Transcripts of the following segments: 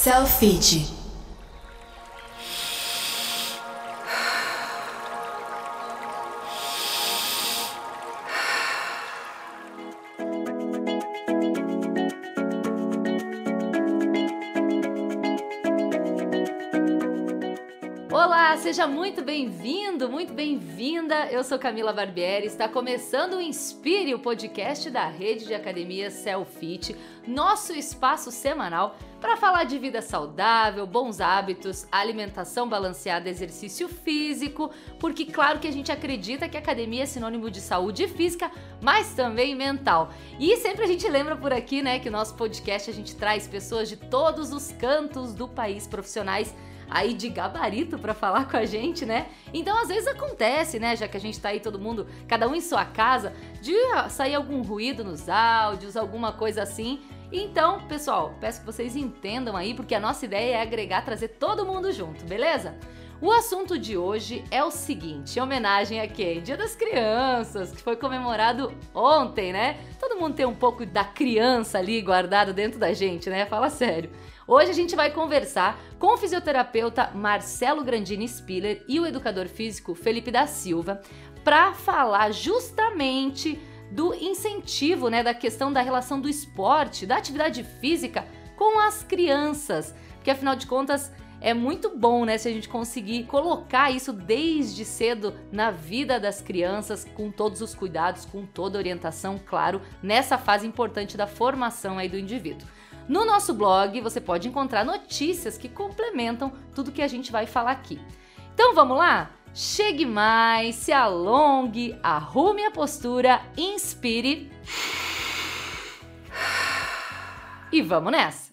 Selfie. seja muito bem-vindo, muito bem-vinda. Eu sou Camila Barbieri, está começando o Inspire, o podcast da rede de academias Selfit, nosso espaço semanal para falar de vida saudável, bons hábitos, alimentação balanceada, exercício físico, porque claro que a gente acredita que academia é sinônimo de saúde física, mas também mental. E sempre a gente lembra por aqui, né, que o nosso podcast a gente traz pessoas de todos os cantos do país, profissionais aí de gabarito para falar com a gente, né? Então às vezes acontece, né, já que a gente tá aí todo mundo, cada um em sua casa, de sair algum ruído nos áudios, alguma coisa assim. Então, pessoal, peço que vocês entendam aí, porque a nossa ideia é agregar, trazer todo mundo junto, beleza? O assunto de hoje é o seguinte, em homenagem a quem? Dia das Crianças, que foi comemorado ontem, né? Todo mundo tem um pouco da criança ali guardado dentro da gente, né? Fala sério. Hoje a gente vai conversar com o fisioterapeuta Marcelo Grandini Spiller e o educador físico Felipe da Silva para falar justamente do incentivo, né, da questão da relação do esporte, da atividade física com as crianças, porque afinal de contas é muito bom, né, se a gente conseguir colocar isso desde cedo na vida das crianças, com todos os cuidados, com toda a orientação, claro, nessa fase importante da formação aí do indivíduo. No nosso blog você pode encontrar notícias que complementam tudo que a gente vai falar aqui. Então vamos lá? Chegue mais, se alongue, arrume a postura, inspire. E vamos nessa!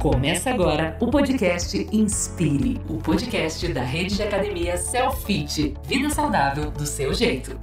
Começa agora o podcast Inspire, o podcast da rede de academia Selfit. Vida saudável do seu jeito.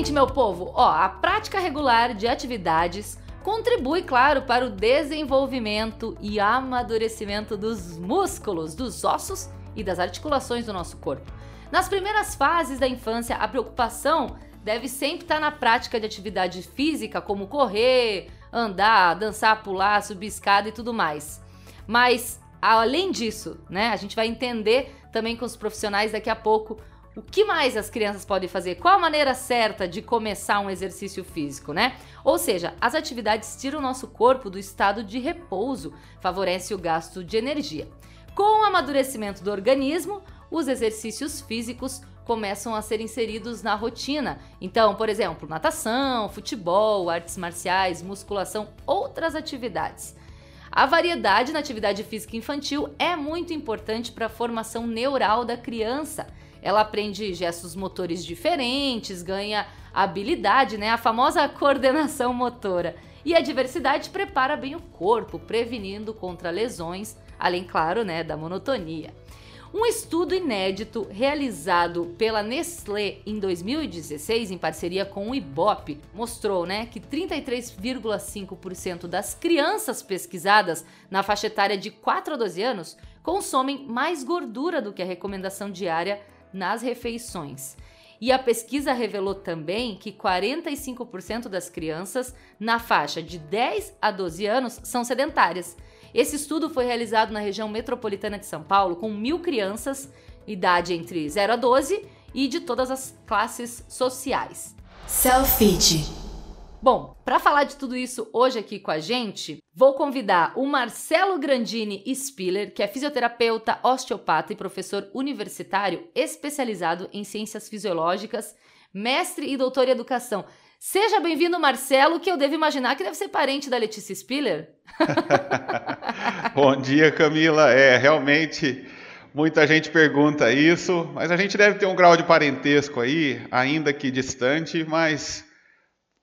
Seguinte, meu povo, ó, a prática regular de atividades contribui, claro, para o desenvolvimento e amadurecimento dos músculos, dos ossos e das articulações do nosso corpo. Nas primeiras fases da infância, a preocupação deve sempre estar na prática de atividade física, como correr, andar, dançar, pular, subir escada e tudo mais. Mas além disso, né, a gente vai entender também com os profissionais daqui a pouco o que mais as crianças podem fazer? Qual a maneira certa de começar um exercício físico, né? Ou seja, as atividades tiram o nosso corpo do estado de repouso, favorece o gasto de energia. Com o amadurecimento do organismo, os exercícios físicos começam a ser inseridos na rotina. Então, por exemplo, natação, futebol, artes marciais, musculação, outras atividades. A variedade na atividade física infantil é muito importante para a formação neural da criança ela aprende gestos motores diferentes, ganha habilidade, né? A famosa coordenação motora. E a diversidade prepara bem o corpo, prevenindo contra lesões, além, claro, né, da monotonia. Um estudo inédito realizado pela Nestlé em 2016, em parceria com o Ibope, mostrou né, que 33,5% das crianças pesquisadas na faixa etária de 4 a 12 anos consomem mais gordura do que a recomendação diária nas refeições. E a pesquisa revelou também que 45% das crianças na faixa de 10 a 12 anos são sedentárias. Esse estudo foi realizado na região metropolitana de São Paulo com mil crianças, idade entre 0 a 12 e de todas as classes sociais. Selfie. Bom, para falar de tudo isso hoje aqui com a gente, vou convidar o Marcelo Grandini Spiller, que é fisioterapeuta, osteopata e professor universitário especializado em ciências fisiológicas, mestre e doutor em educação. Seja bem-vindo, Marcelo, que eu devo imaginar que deve ser parente da Letícia Spiller. Bom dia, Camila. É, realmente muita gente pergunta isso, mas a gente deve ter um grau de parentesco aí, ainda que distante, mas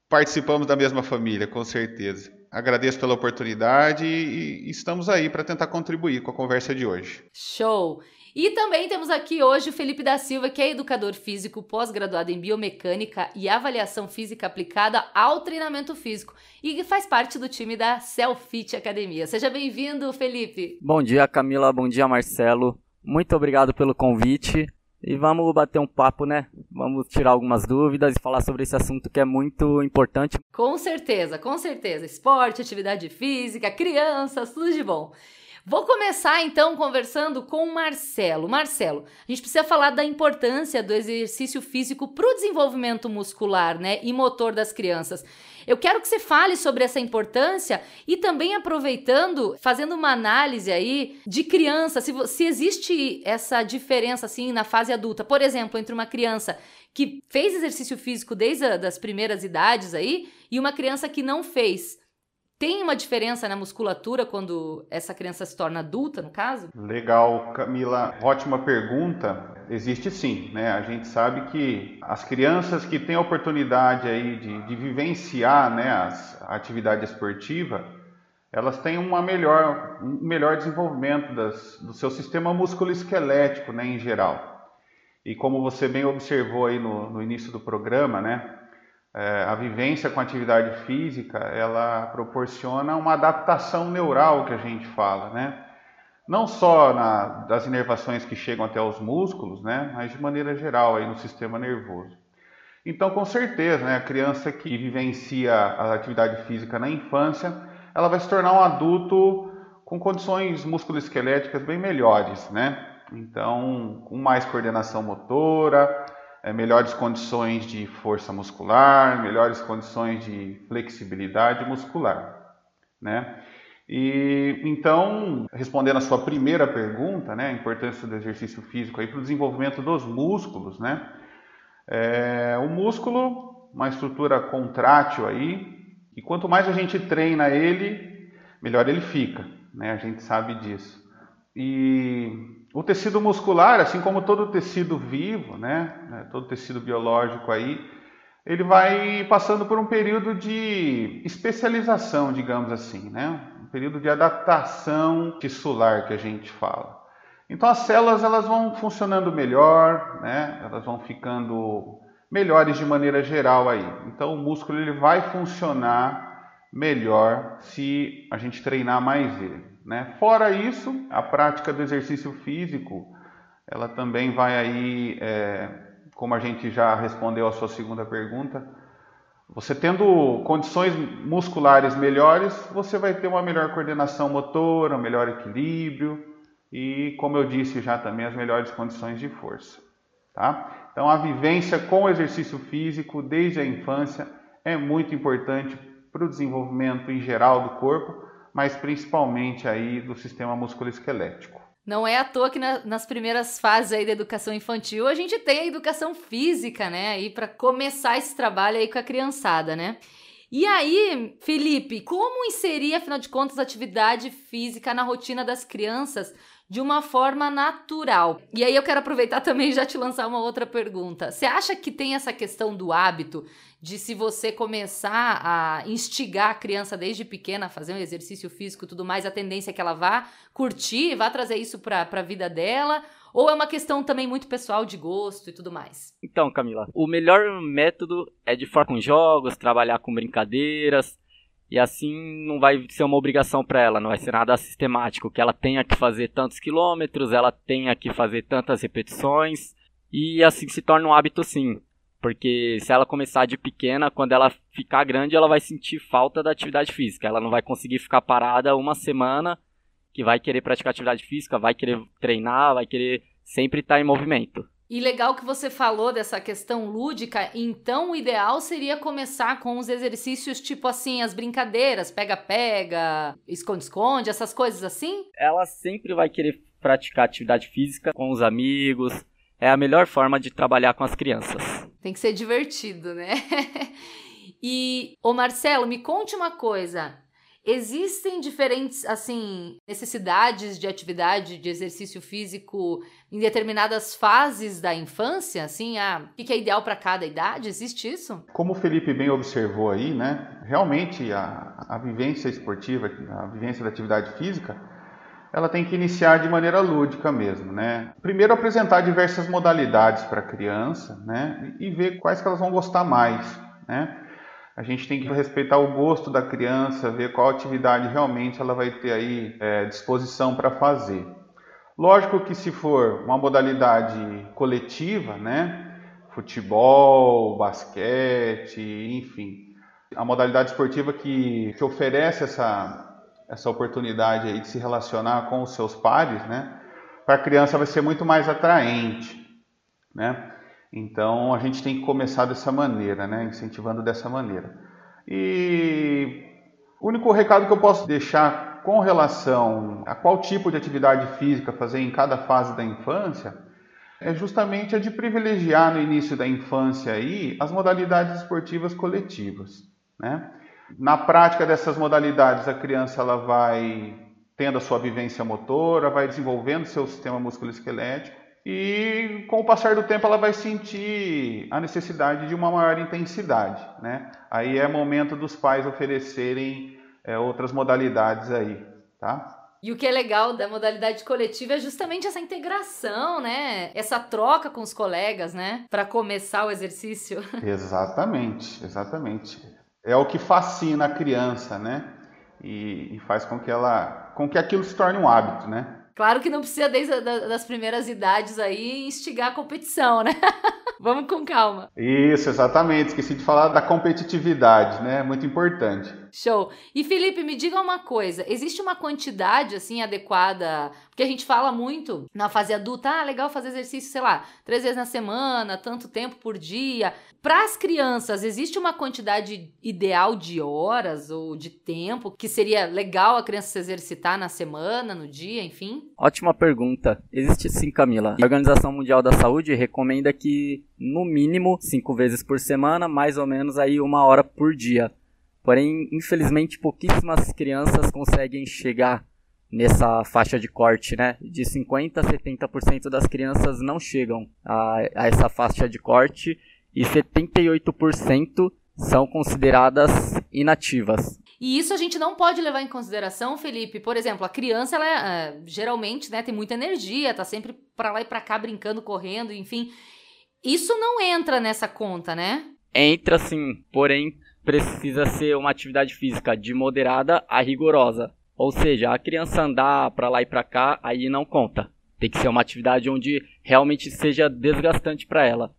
participamos da mesma família, com certeza. Agradeço pela oportunidade e estamos aí para tentar contribuir com a conversa de hoje. Show! E também temos aqui hoje o Felipe da Silva, que é educador físico, pós-graduado em biomecânica e avaliação física aplicada ao treinamento físico e que faz parte do time da Selfit Academia. Seja bem-vindo, Felipe. Bom dia, Camila. Bom dia, Marcelo. Muito obrigado pelo convite. e vamos bater um papo, né? Vamos tirar algumas dúvidas e falar sobre esse assunto que é muito importante. Com certeza, com certeza. Esporte, atividade física, crianças, tudo de bom. Vou começar então conversando com o Marcelo. Marcelo, a gente precisa falar da importância do exercício físico para o desenvolvimento muscular né, e motor das crianças. Eu quero que você fale sobre essa importância e também aproveitando, fazendo uma análise aí de criança, se, se existe essa diferença assim na fase adulta, por exemplo, entre uma criança que fez exercício físico desde as primeiras idades aí e uma criança que não fez. Tem uma diferença na musculatura quando essa criança se torna adulta, no caso? Legal, Camila. Ótima pergunta. Existe sim, né? A gente sabe que as crianças que têm a oportunidade aí de, de vivenciar né, as, a atividade esportiva, elas têm uma melhor, um melhor desenvolvimento das, do seu sistema musculoesquelético, né, em geral. E como você bem observou aí no, no início do programa, né? É, a vivência com atividade física, ela proporciona uma adaptação neural que a gente fala, né? Não só na, das inervações que chegam até os músculos, né? Mas de maneira geral aí no sistema nervoso. Então, com certeza, né, a criança que vivencia a atividade física na infância, ela vai se tornar um adulto com condições musculoesqueléticas bem melhores, né? Então, com mais coordenação motora, é, melhores condições de força muscular, melhores condições de flexibilidade muscular, né? E então, respondendo a sua primeira pergunta, né, a importância do exercício físico aí para o desenvolvimento dos músculos, né? É, o músculo, uma estrutura contrátil aí, e quanto mais a gente treina ele, melhor ele fica, né? A gente sabe disso. E o tecido muscular, assim como todo tecido vivo, né, né, todo tecido biológico aí, ele vai passando por um período de especialização, digamos assim, né? um período de adaptação tissular que a gente fala. Então as células elas vão funcionando melhor, né? elas vão ficando melhores de maneira geral aí. Então o músculo ele vai funcionar melhor se a gente treinar mais ele. Né? Fora isso, a prática do exercício físico, ela também vai aí, é, como a gente já respondeu a sua segunda pergunta, você tendo condições musculares melhores, você vai ter uma melhor coordenação motora, um melhor equilíbrio e, como eu disse já também, as melhores condições de força. Tá? Então, a vivência com o exercício físico desde a infância é muito importante para o desenvolvimento em geral do corpo, mas principalmente aí do sistema musculoesquelético. Não é à toa que na, nas primeiras fases aí da educação infantil a gente tem a educação física, né, aí para começar esse trabalho aí com a criançada, né? E aí, Felipe, como inserir, afinal de contas, atividade física na rotina das crianças de uma forma natural. E aí eu quero aproveitar também e já te lançar uma outra pergunta. Você acha que tem essa questão do hábito de se você começar a instigar a criança desde pequena a fazer um exercício físico e tudo mais, a tendência é que ela vá curtir, vá trazer isso para a vida dela? Ou é uma questão também muito pessoal de gosto e tudo mais? Então, Camila, o melhor método é de forma com jogos, trabalhar com brincadeiras, e assim não vai ser uma obrigação para ela, não vai ser nada sistemático, que ela tenha que fazer tantos quilômetros, ela tenha que fazer tantas repetições, e assim se torna um hábito sim. Porque se ela começar de pequena, quando ela ficar grande, ela vai sentir falta da atividade física. Ela não vai conseguir ficar parada uma semana, que vai querer praticar atividade física, vai querer treinar, vai querer sempre estar em movimento. E legal que você falou dessa questão lúdica, então o ideal seria começar com os exercícios tipo assim, as brincadeiras, pega-pega, esconde-esconde, essas coisas assim? Ela sempre vai querer praticar atividade física com os amigos. É a melhor forma de trabalhar com as crianças. Tem que ser divertido, né? e, ô Marcelo, me conte uma coisa. Existem diferentes, assim, necessidades de atividade, de exercício físico em determinadas fases da infância? Assim, ah, o que é ideal para cada idade? Existe isso? Como o Felipe bem observou aí, né? Realmente a, a vivência esportiva, a vivência da atividade física, ela tem que iniciar de maneira lúdica mesmo, né? Primeiro apresentar diversas modalidades para a criança, né? E ver quais que elas vão gostar mais, né? A gente tem que respeitar o gosto da criança, ver qual atividade realmente ela vai ter aí é, disposição para fazer. Lógico que se for uma modalidade coletiva, né? Futebol, basquete, enfim, a modalidade esportiva que, que oferece essa, essa oportunidade aí de se relacionar com os seus pares, né? Para a criança vai ser muito mais atraente, né? Então a gente tem que começar dessa maneira, né? Incentivando dessa maneira. E o único recado que eu posso deixar com relação a qual tipo de atividade física fazer em cada fase da infância, é justamente a de privilegiar no início da infância aí as modalidades esportivas coletivas, né? Na prática dessas modalidades, a criança ela vai tendo a sua vivência motora, vai desenvolvendo seu sistema musculoesquelético e com o passar do tempo ela vai sentir a necessidade de uma maior intensidade, né? Aí é momento dos pais oferecerem é, outras modalidades aí, tá? E o que é legal da modalidade coletiva é justamente essa integração, né? Essa troca com os colegas, né? Para começar o exercício. Exatamente, exatamente. É o que fascina a criança, né? E, e faz com que ela, com que aquilo se torne um hábito, né? Claro que não precisa desde a, das primeiras idades aí instigar a competição, né? Vamos com calma. Isso, exatamente. Esqueci de falar da competitividade, né? Muito importante. Show. E Felipe, me diga uma coisa: existe uma quantidade assim adequada? Porque a gente fala muito na fase adulta, ah, legal fazer exercício, sei lá, três vezes na semana, tanto tempo por dia. Para as crianças, existe uma quantidade ideal de horas ou de tempo que seria legal a criança se exercitar na semana, no dia, enfim? Ótima pergunta. Existe sim, Camila. A Organização Mundial da Saúde recomenda que no mínimo cinco vezes por semana, mais ou menos aí uma hora por dia. Porém, infelizmente, pouquíssimas crianças conseguem chegar nessa faixa de corte, né? De 50 a 70% das crianças não chegam a, a essa faixa de corte e 78% são consideradas inativas. E isso a gente não pode levar em consideração, Felipe. Por exemplo, a criança, ela é, geralmente né, tem muita energia, tá sempre para lá e para cá brincando, correndo, enfim. Isso não entra nessa conta, né? Entra sim, porém precisa ser uma atividade física de moderada a rigorosa. Ou seja, a criança andar para lá e para cá, aí não conta. Tem que ser uma atividade onde realmente seja desgastante para ela.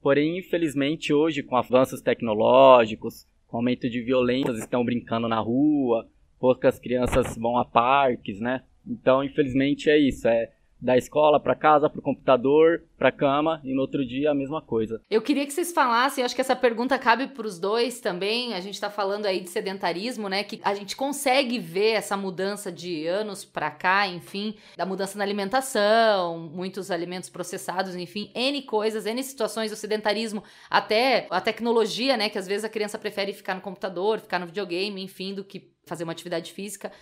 Porém, infelizmente, hoje, com avanços tecnológicos, com aumento de violências, estão brincando na rua, poucas crianças vão a parques, né? Então, infelizmente, é isso. É da escola para casa, para o computador, para cama e no outro dia a mesma coisa. Eu queria que vocês falassem, acho que essa pergunta cabe para os dois também. A gente está falando aí de sedentarismo, né? Que a gente consegue ver essa mudança de anos para cá, enfim, da mudança na alimentação, muitos alimentos processados, enfim, N coisas, N situações do sedentarismo, até a tecnologia, né? Que às vezes a criança prefere ficar no computador, ficar no videogame, enfim, do que fazer uma atividade física.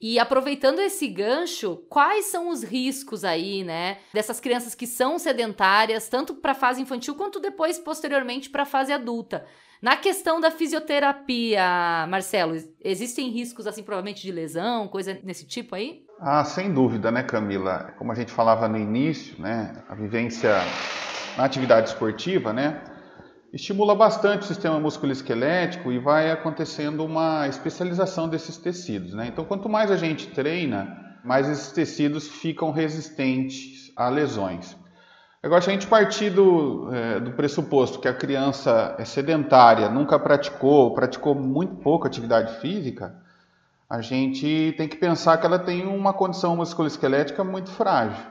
E aproveitando esse gancho, quais são os riscos aí, né, dessas crianças que são sedentárias, tanto para a fase infantil quanto depois, posteriormente, para a fase adulta? Na questão da fisioterapia, Marcelo, existem riscos, assim, provavelmente de lesão, coisa nesse tipo aí? Ah, sem dúvida, né, Camila? Como a gente falava no início, né, a vivência na atividade esportiva, né, estimula bastante o sistema musculoesquelético e vai acontecendo uma especialização desses tecidos. Né? Então, quanto mais a gente treina, mais esses tecidos ficam resistentes a lesões. Agora, se a gente partir do, é, do pressuposto que a criança é sedentária, nunca praticou, praticou muito pouco atividade física, a gente tem que pensar que ela tem uma condição musculoesquelética muito frágil,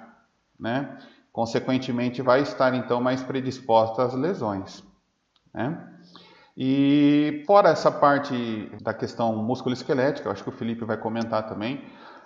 né? Consequentemente, vai estar então mais predisposta às lesões. Né? E fora essa parte da questão musculoesquelética, eu acho que o Felipe vai comentar também,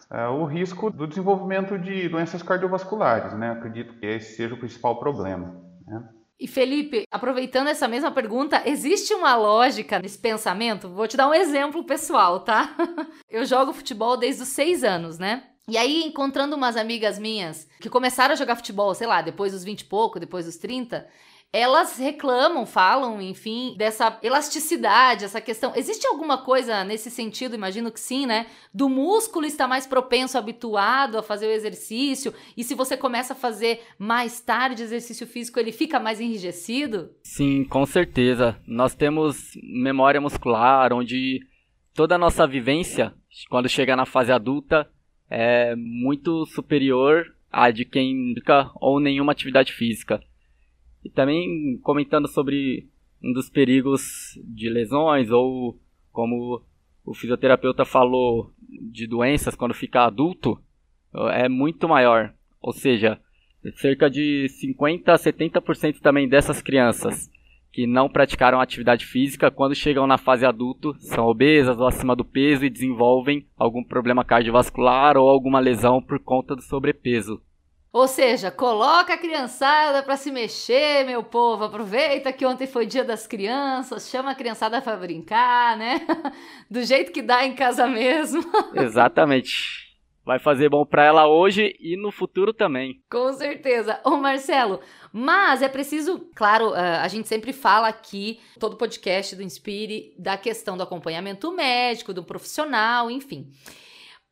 é, o risco do desenvolvimento de doenças cardiovasculares, né? Acredito que esse seja o principal problema. Né? E Felipe, aproveitando essa mesma pergunta, existe uma lógica nesse pensamento? Vou te dar um exemplo pessoal, tá? Eu jogo futebol desde os seis anos, né? E aí, encontrando umas amigas minhas que começaram a jogar futebol, sei lá, depois dos 20 e pouco, depois dos 30, elas reclamam, falam, enfim, dessa elasticidade, essa questão. Existe alguma coisa nesse sentido, imagino que sim, né? Do músculo estar mais propenso, habituado a fazer o exercício, e se você começa a fazer mais tarde exercício físico, ele fica mais enrijecido? Sim, com certeza. Nós temos memória muscular, onde toda a nossa vivência, quando chega na fase adulta, é muito superior a de quem nunca ou nenhuma atividade física. E também comentando sobre um dos perigos de lesões ou como o fisioterapeuta falou de doenças quando fica adulto é muito maior. Ou seja, cerca de 50 a 70% também dessas crianças que não praticaram atividade física, quando chegam na fase adulto, são obesas ou acima do peso e desenvolvem algum problema cardiovascular ou alguma lesão por conta do sobrepeso. Ou seja, coloca a criançada para se mexer, meu povo. Aproveita que ontem foi dia das crianças, chama a criançada para brincar, né? Do jeito que dá em casa mesmo. Exatamente vai fazer bom para ela hoje e no futuro também. Com certeza. Ô Marcelo, mas é preciso, claro, a gente sempre fala aqui, todo podcast do Inspire, da questão do acompanhamento médico, do profissional, enfim.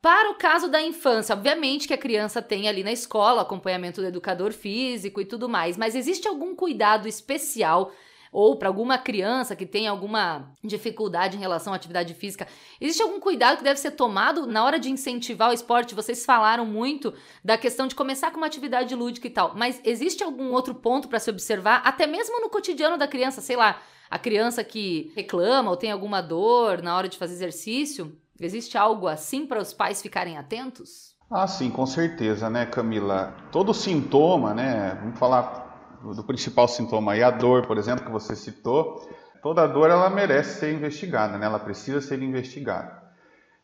Para o caso da infância, obviamente que a criança tem ali na escola acompanhamento do educador físico e tudo mais, mas existe algum cuidado especial ou para alguma criança que tem alguma dificuldade em relação à atividade física, existe algum cuidado que deve ser tomado na hora de incentivar o esporte? Vocês falaram muito da questão de começar com uma atividade lúdica e tal, mas existe algum outro ponto para se observar, até mesmo no cotidiano da criança, sei lá, a criança que reclama ou tem alguma dor na hora de fazer exercício? Existe algo assim para os pais ficarem atentos? Ah, sim, com certeza, né, Camila? Todo sintoma, né? Vamos falar do principal sintoma aí, a dor, por exemplo, que você citou, toda dor ela merece ser investigada, né? ela precisa ser investigada.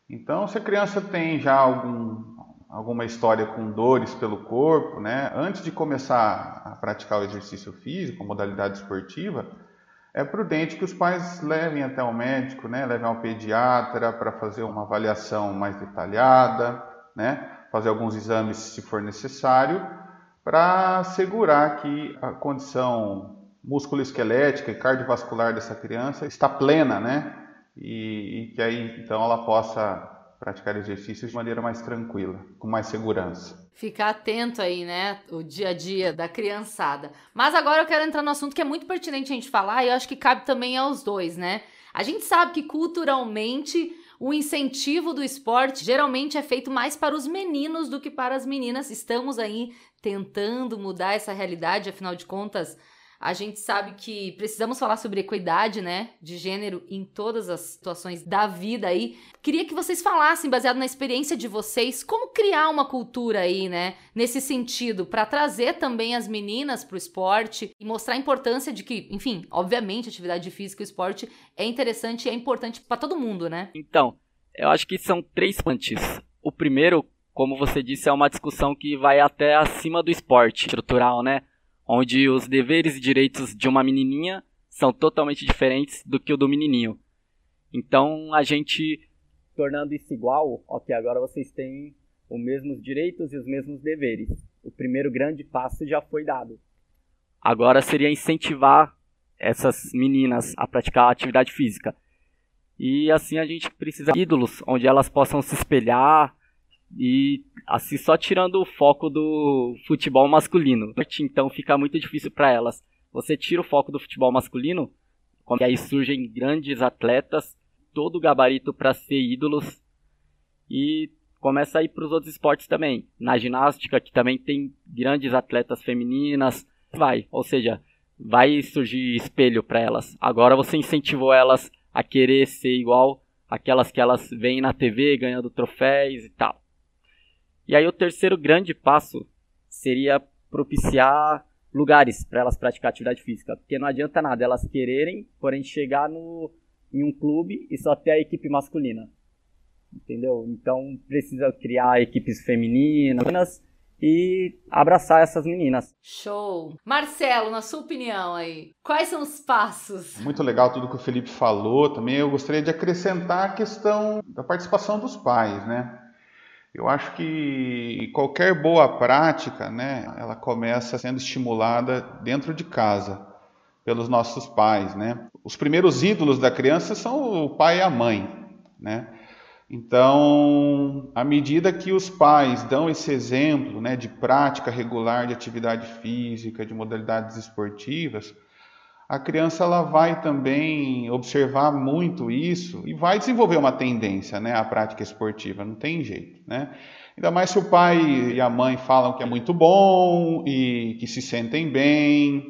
Então, se a criança tem já algum, alguma história com dores pelo corpo, né? antes de começar a praticar o exercício físico, modalidade esportiva, é prudente que os pais levem até o médico, né? levem ao pediatra para fazer uma avaliação mais detalhada, né? fazer alguns exames se for necessário, para assegurar que a condição musculoesquelética e cardiovascular dessa criança está plena, né? E, e, que aí então ela possa praticar exercícios de maneira mais tranquila, com mais segurança. Ficar atento aí, né? O dia a dia da criançada. Mas agora eu quero entrar no assunto que é muito pertinente a gente falar e eu acho que cabe também aos dois, né? A gente sabe que culturalmente o incentivo do esporte geralmente é feito mais para os meninos do que para as meninas. Estamos aí tentando mudar essa realidade, afinal de contas, a gente sabe que precisamos falar sobre equidade, né, de gênero em todas as situações da vida aí. Queria que vocês falassem, baseado na experiência de vocês, como criar uma cultura aí, né, nesse sentido, para trazer também as meninas para o esporte e mostrar a importância de que, enfim, obviamente, atividade física e esporte é interessante e é importante para todo mundo, né? Então, eu acho que são três pontos. O primeiro, como você disse, é uma discussão que vai até acima do esporte estrutural, né? Onde os deveres e direitos de uma menininha são totalmente diferentes do que o do menininho. Então, a gente tornando isso igual, ok, agora vocês têm os mesmos direitos e os mesmos deveres. O primeiro grande passo já foi dado. Agora seria incentivar essas meninas a praticar atividade física. E assim a gente precisa de ídolos onde elas possam se espelhar, e assim só tirando o foco do futebol masculino. Então fica muito difícil para elas. Você tira o foco do futebol masculino, e aí surgem grandes atletas, todo o gabarito para ser ídolos e começa a ir para os outros esportes também. Na ginástica, que também tem grandes atletas femininas, vai, ou seja, vai surgir espelho para elas. Agora você incentivou elas a querer ser igual aquelas que elas veem na TV ganhando troféus e tal. E aí o terceiro grande passo seria propiciar lugares para elas praticar atividade física, porque não adianta nada elas quererem, porém chegar no, em um clube e só ter a equipe masculina. Entendeu? Então precisa criar equipes femininas e abraçar essas meninas. Show! Marcelo, na sua opinião aí, quais são os passos? Muito legal tudo que o Felipe falou. Também eu gostaria de acrescentar a questão da participação dos pais, né? Eu acho que qualquer boa prática, né, ela começa sendo estimulada dentro de casa pelos nossos pais, né? Os primeiros ídolos da criança são o pai e a mãe, né? Então, à medida que os pais dão esse exemplo, né, de prática regular de atividade física, de modalidades esportivas, a criança ela vai também observar muito isso e vai desenvolver uma tendência, né, à prática esportiva, não tem jeito, né? Ainda mais se o pai e a mãe falam que é muito bom e que se sentem bem,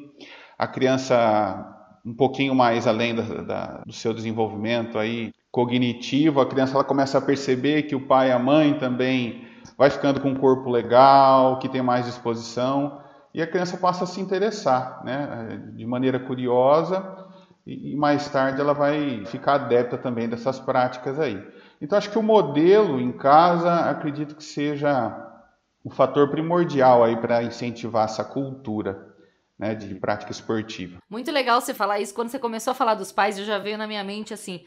a criança um pouquinho mais além da, da, do seu desenvolvimento aí cognitivo, a criança ela começa a perceber que o pai e a mãe também vai ficando com um corpo legal, que tem mais disposição e a criança passa a se interessar, né, de maneira curiosa, e, mais tarde ela vai ficar adepta também dessas práticas aí. Então acho que o modelo em casa, acredito que seja o fator primordial aí para incentivar essa cultura. Né, de prática esportiva. Muito legal você falar isso. Quando você começou a falar dos pais, eu já veio na minha mente assim: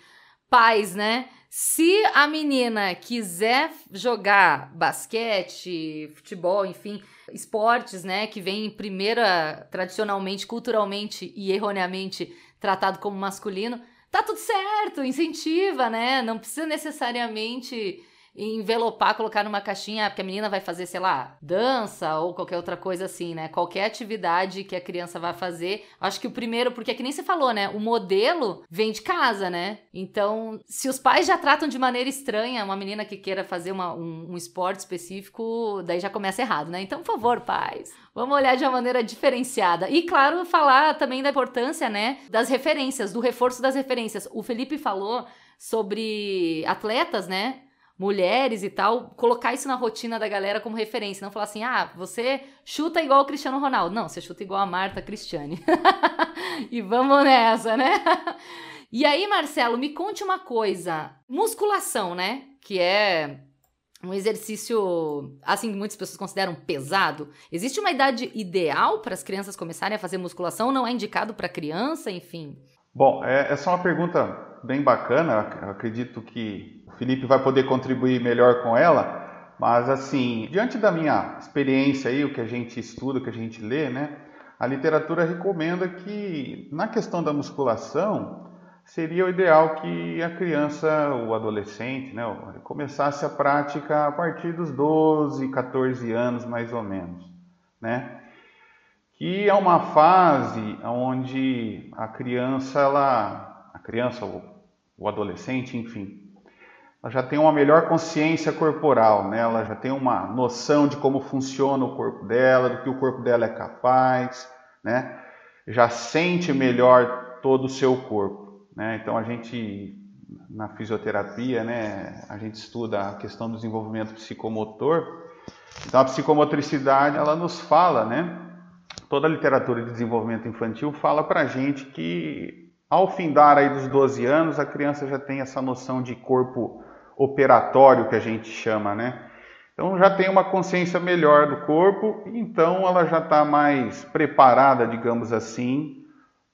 pais, né? Se a menina quiser jogar basquete, futebol, enfim, esportes, né, que vem primeira tradicionalmente, culturalmente e erroneamente tratado como masculino, tá tudo certo, incentiva, né? Não precisa necessariamente envelopar, colocar numa caixinha, porque a menina vai fazer, sei lá, dança ou qualquer outra coisa assim, né? Qualquer atividade que a criança vai fazer. Acho que o primeiro, porque é que nem você falou, né? O modelo vem de casa, né? Então, se os pais já tratam de maneira estranha uma menina que queira fazer uma, um, um esporte específico, daí já começa errado, né? Então, por favor, pais, vamos olhar de uma maneira diferenciada. E, claro, falar também da importância, né? Das referências, do reforço das referências. O Felipe falou sobre atletas, né? Mulheres e tal, colocar isso na rotina da galera como referência. Não falar assim, ah, você chuta igual o Cristiano Ronaldo. Não, você chuta igual a Marta Cristiane. e vamos nessa, né? e aí, Marcelo, me conte uma coisa. Musculação, né? Que é um exercício, assim, muitas pessoas consideram pesado. Existe uma idade ideal para as crianças começarem a fazer musculação? Não é indicado para criança, enfim? Bom, é, essa é uma pergunta bem bacana. Eu acredito que Felipe vai poder contribuir melhor com ela. Mas assim, diante da minha experiência aí, o que a gente estuda, o que a gente lê, né? A literatura recomenda que na questão da musculação seria o ideal que a criança, o adolescente, né, começasse a prática a partir dos 12, 14 anos mais ou menos, né? Que é uma fase onde a criança ela a criança ou o adolescente, enfim, ela já tem uma melhor consciência corporal, né? ela já tem uma noção de como funciona o corpo dela, do que o corpo dela é capaz, né? já sente melhor todo o seu corpo. Né? Então a gente, na fisioterapia, né, a gente estuda a questão do desenvolvimento psicomotor. Então a psicomotricidade, ela nos fala, né? toda a literatura de desenvolvimento infantil fala para a gente que ao findar aí dos 12 anos, a criança já tem essa noção de corpo operatório que a gente chama, né? Então já tem uma consciência melhor do corpo, então ela já está mais preparada, digamos assim,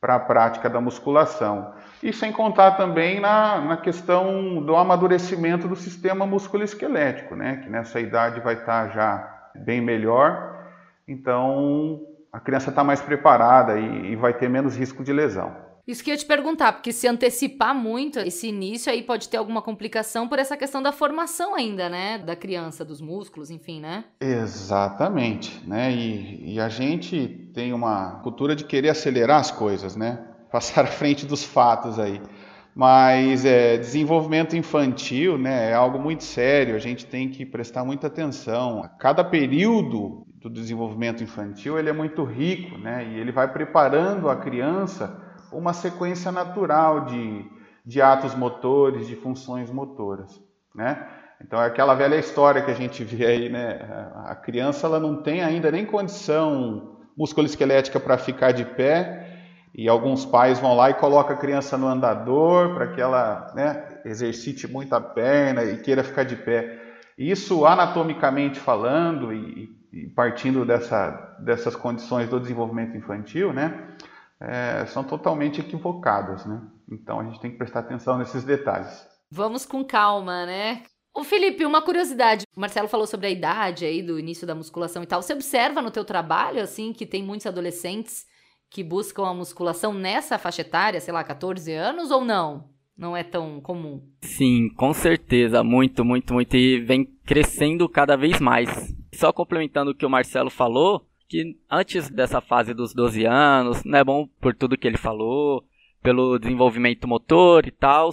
para a prática da musculação. E sem contar também na, na questão do amadurecimento do sistema musculoesquelético, né? Que nessa idade vai estar tá já bem melhor, então a criança está mais preparada e, e vai ter menos risco de lesão. Isso que eu ia te perguntar, porque se antecipar muito esse início aí pode ter alguma complicação por essa questão da formação ainda, né? Da criança, dos músculos, enfim, né? Exatamente, né? E, e a gente tem uma cultura de querer acelerar as coisas, né? Passar à frente dos fatos aí. Mas é, desenvolvimento infantil né, é algo muito sério, a gente tem que prestar muita atenção. Cada período do desenvolvimento infantil ele é muito rico né, e ele vai preparando a criança uma sequência natural de, de atos motores, de funções motoras, né? Então é aquela velha história que a gente vê aí, né? A criança ela não tem ainda nem condição musculoesquelética para ficar de pé e alguns pais vão lá e colocam a criança no andador para que ela né, exercite muito a perna e queira ficar de pé. Isso anatomicamente falando e, e partindo dessa, dessas condições do desenvolvimento infantil, né? É, são totalmente equivocadas, né? Então a gente tem que prestar atenção nesses detalhes. Vamos com calma, né? O Felipe, uma curiosidade. O Marcelo falou sobre a idade aí do início da musculação e tal. Você observa no teu trabalho assim que tem muitos adolescentes que buscam a musculação nessa faixa etária, sei lá, 14 anos ou não? Não é tão comum? Sim, com certeza, muito, muito, muito e vem crescendo cada vez mais. Só complementando o que o Marcelo falou, que antes dessa fase dos 12 anos, não é bom por tudo que ele falou, pelo desenvolvimento motor e tal.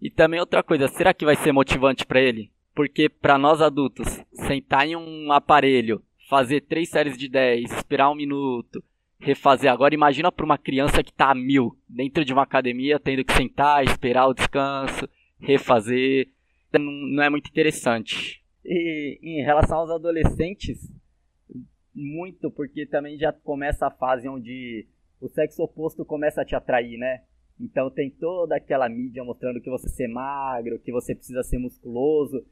E também outra coisa, será que vai ser motivante para ele? Porque para nós adultos, sentar em um aparelho, fazer três séries de 10, esperar um minuto, refazer. Agora imagina para uma criança que está a mil dentro de uma academia, tendo que sentar, esperar o descanso, refazer. Não é muito interessante. E em relação aos adolescentes, muito, porque também já começa a fase onde o sexo oposto começa a te atrair, né? Então tem toda aquela mídia mostrando que você ser magro, que você precisa ser musculoso.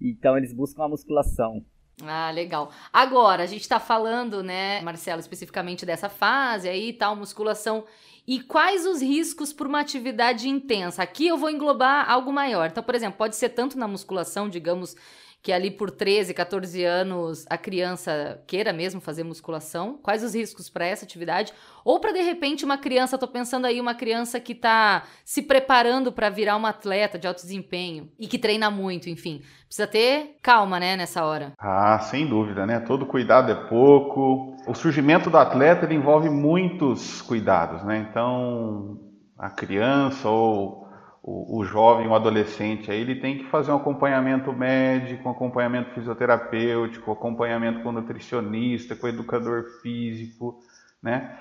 Então eles buscam a musculação. Ah, legal. Agora, a gente está falando, né, Marcelo, especificamente dessa fase aí, tal, musculação. E quais os riscos por uma atividade intensa? Aqui eu vou englobar algo maior. Então, por exemplo, pode ser tanto na musculação, digamos, que ali por 13, 14 anos a criança queira mesmo fazer musculação? Quais os riscos para essa atividade? Ou para de repente uma criança, tô pensando aí uma criança que tá se preparando para virar uma atleta de alto desempenho e que treina muito, enfim. Precisa ter calma, né, nessa hora. Ah, sem dúvida, né? Todo cuidado é pouco. O surgimento do atleta envolve muitos cuidados, né? Então, a criança ou o, o, jovem, o adolescente, aí ele tem que fazer um acompanhamento médico, um acompanhamento fisioterapêutico, um acompanhamento com nutricionista, com educador físico, né?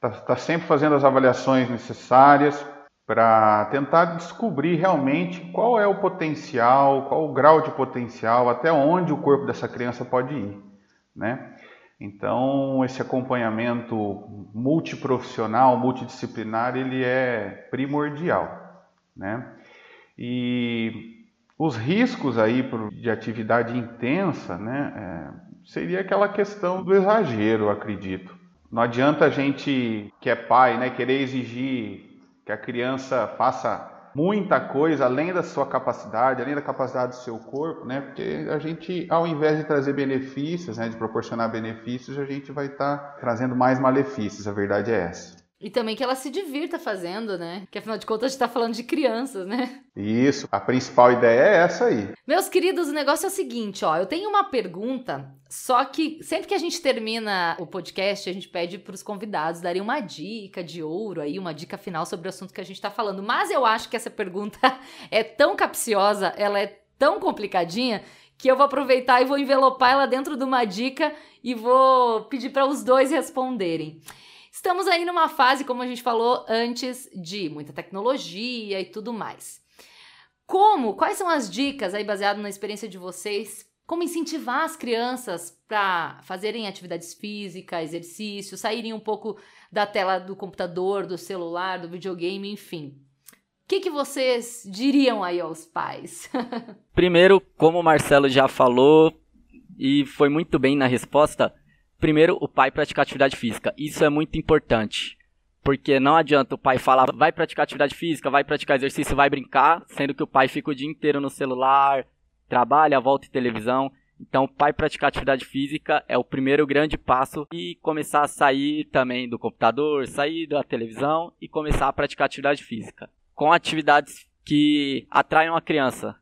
Tá, tá sempre fazendo as avaliações necessárias para tentar descobrir realmente qual é o potencial, qual o grau de potencial, até onde o corpo dessa criança pode ir, né? Então, esse acompanhamento multiprofissional, multidisciplinar, ele é primordial. Né? E os riscos aí de atividade intensa né, é, seria aquela questão do exagero, acredito. Não adianta a gente, que é pai, né, querer exigir que a criança faça muita coisa além da sua capacidade, além da capacidade do seu corpo, né? Porque a gente, ao invés de trazer benefícios, né, de proporcionar benefícios, a gente vai estar tá trazendo mais malefícios. A verdade é essa. E também que ela se divirta fazendo, né? Que afinal de contas a gente tá falando de crianças, né? Isso, a principal ideia é essa aí. Meus queridos, o negócio é o seguinte, ó. Eu tenho uma pergunta, só que sempre que a gente termina o podcast, a gente pede para os convidados darem uma dica de ouro aí, uma dica final sobre o assunto que a gente tá falando. Mas eu acho que essa pergunta é tão capciosa, ela é tão complicadinha que eu vou aproveitar e vou envelopar ela dentro de uma dica e vou pedir para os dois responderem. Estamos aí numa fase, como a gente falou antes, de muita tecnologia e tudo mais. Como? Quais são as dicas aí baseado na experiência de vocês? Como incentivar as crianças para fazerem atividades físicas, exercícios, saírem um pouco da tela do computador, do celular, do videogame, enfim. O que, que vocês diriam aí aos pais? Primeiro, como o Marcelo já falou e foi muito bem na resposta, primeiro o pai praticar atividade física. Isso é muito importante. Porque não adianta o pai falar, vai praticar atividade física, vai praticar exercício, vai brincar, sendo que o pai fica o dia inteiro no celular, trabalha, volta em televisão. Então, o pai praticar atividade física é o primeiro grande passo e começar a sair também do computador, sair da televisão e começar a praticar atividade física. Com atividades que atraiam a criança.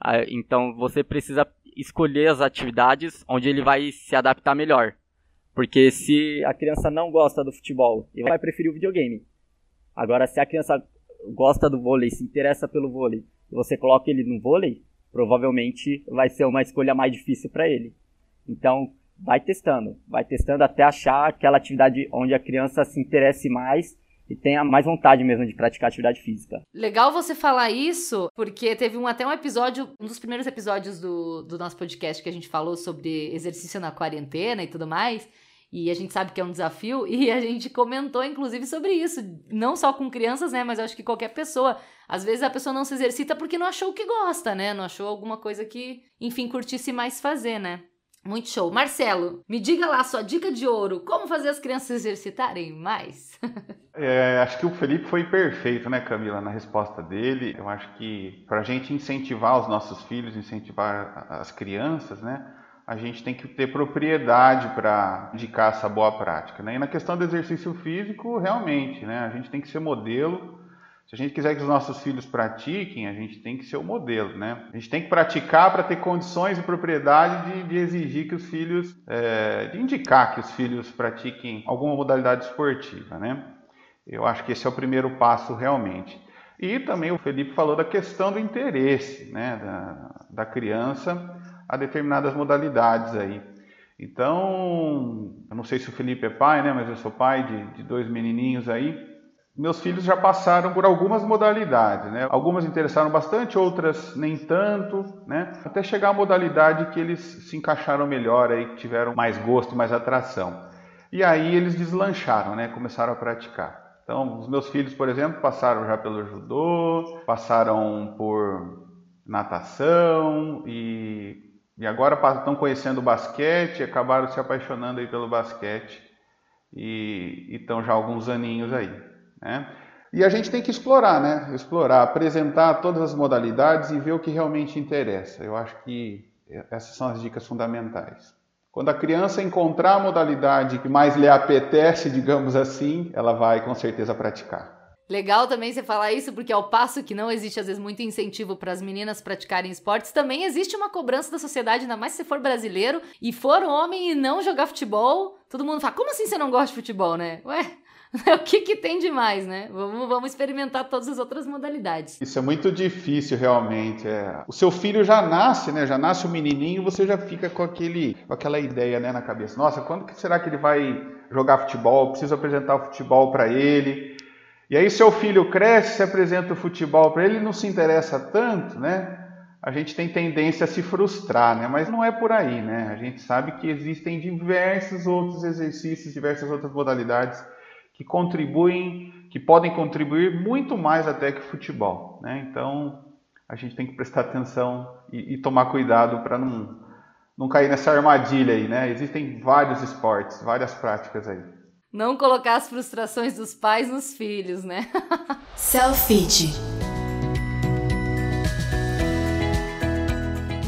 Ah, então, você precisa escolher as atividades onde ele vai se adaptar melhor. Porque se a criança não gosta do futebol, ele vai preferir o videogame. Agora, se a criança gosta do vôlei, se interessa pelo vôlei, e você coloca ele no vôlei, provavelmente vai ser uma escolha mais difícil para ele. Então, vai testando, vai testando até achar aquela atividade onde a criança se interesse mais e tenha mais vontade mesmo de praticar atividade física. Legal você falar isso, porque teve um, até um episódio, um dos primeiros episódios do, do nosso podcast que a gente falou sobre exercício na quarentena e tudo mais. E a gente sabe que é um desafio, e a gente comentou, inclusive, sobre isso. Não só com crianças, né? Mas acho que qualquer pessoa. Às vezes a pessoa não se exercita porque não achou o que gosta, né? Não achou alguma coisa que, enfim, curtisse mais fazer, né? Muito show. Marcelo, me diga lá sua dica de ouro. Como fazer as crianças exercitarem mais? é, acho que o Felipe foi perfeito, né, Camila, na resposta dele. Eu acho que para a gente incentivar os nossos filhos, incentivar as crianças, né, a gente tem que ter propriedade para indicar essa boa prática. Né? E na questão do exercício físico, realmente, né, a gente tem que ser modelo. Se a gente quiser que os nossos filhos pratiquem, a gente tem que ser o modelo, né? A gente tem que praticar para ter condições e propriedade de, de exigir que os filhos, é, de indicar que os filhos pratiquem alguma modalidade esportiva, né? Eu acho que esse é o primeiro passo realmente. E também o Felipe falou da questão do interesse, né, da, da criança a determinadas modalidades aí. Então, eu não sei se o Felipe é pai, né, mas eu sou pai de, de dois menininhos aí meus filhos já passaram por algumas modalidades, né? Algumas interessaram bastante, outras nem tanto, né? Até chegar à modalidade que eles se encaixaram melhor aí, que tiveram mais gosto, mais atração. E aí eles deslancharam, né? Começaram a praticar. Então, os meus filhos, por exemplo, passaram já pelo judô, passaram por natação e, e agora estão conhecendo o basquete, acabaram se apaixonando aí pelo basquete e estão já alguns aninhos aí. Né? E a gente tem que explorar, né? Explorar, apresentar todas as modalidades e ver o que realmente interessa. Eu acho que essas são as dicas fundamentais. Quando a criança encontrar a modalidade que mais lhe apetece, digamos assim, ela vai com certeza praticar. Legal também você falar isso, porque ao passo que não existe às vezes muito incentivo para as meninas praticarem esportes, também existe uma cobrança da sociedade, ainda mais se for brasileiro e for homem e não jogar futebol. Todo mundo fala: como assim você não gosta de futebol, né? Ué, o que, que tem de mais, né? Vamos, vamos experimentar todas as outras modalidades. Isso é muito difícil, realmente. É. O seu filho já nasce, né? Já nasce o um menininho, você já fica com, aquele, com aquela ideia né, na cabeça. Nossa, quando que será que ele vai jogar futebol? Preciso apresentar o futebol para ele. E aí seu filho cresce, se apresenta o futebol para ele, ele não se interessa tanto, né? A gente tem tendência a se frustrar, né? Mas não é por aí, né? A gente sabe que existem diversos outros exercícios, diversas outras modalidades que contribuem, que podem contribuir muito mais até que o futebol. Né? Então a gente tem que prestar atenção e, e tomar cuidado para não, não cair nessa armadilha aí. Né? Existem vários esportes, várias práticas aí. Não colocar as frustrações dos pais nos filhos, né? Selfie.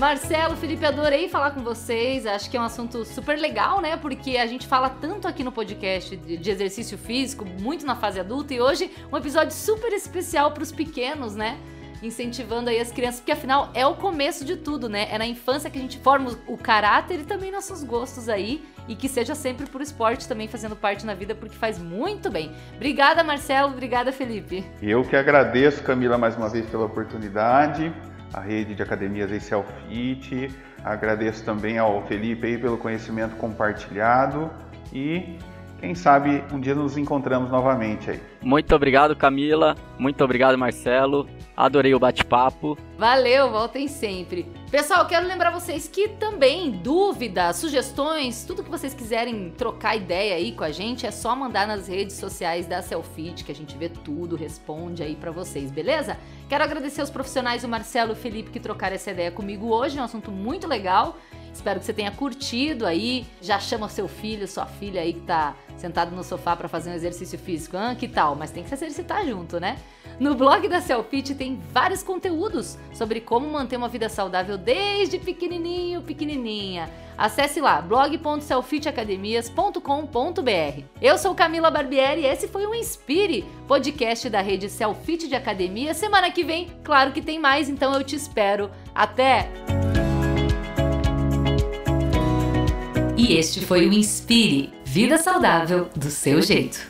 Marcelo, Felipe, adorei falar com vocês. Acho que é um assunto super legal, né? Porque a gente fala tanto aqui no podcast de exercício físico, muito na fase adulta, e hoje um episódio super especial para os pequenos, né? incentivando aí as crianças, porque afinal é o começo de tudo, né? É na infância que a gente forma o caráter e também nossos gostos aí, e que seja sempre por esporte também fazendo parte na vida, porque faz muito bem. Obrigada, Marcelo, obrigada, Felipe. Eu que agradeço, Camila, mais uma vez pela oportunidade a rede de academias Fit. Agradeço também ao Felipe aí pelo conhecimento compartilhado e quem sabe um dia nos encontramos novamente aí. Muito obrigado, Camila. Muito obrigado, Marcelo. Adorei o bate-papo. Valeu, voltem sempre. Pessoal, quero lembrar vocês que também dúvidas, sugestões, tudo que vocês quiserem trocar ideia aí com a gente, é só mandar nas redes sociais da Selfit, que a gente vê tudo, responde aí para vocês, beleza? Quero agradecer aos profissionais, o Marcelo e o Felipe, que trocaram essa ideia comigo hoje, um assunto muito legal. Espero que você tenha curtido aí. Já chama seu filho, sua filha aí que tá sentado no sofá para fazer um exercício físico. Ah, que tal? Mas tem que se exercitar junto, né? No blog da Selfit tem vários conteúdos sobre como manter uma vida saudável desde pequenininho, pequenininha. Acesse lá blog.selfitacademias.com.br. Eu sou Camila Barbieri e esse foi o Inspire, podcast da rede Selfit de Academia. Semana que vem, claro que tem mais, então eu te espero. Até! E este foi o Inspire Vida Saudável do seu jeito.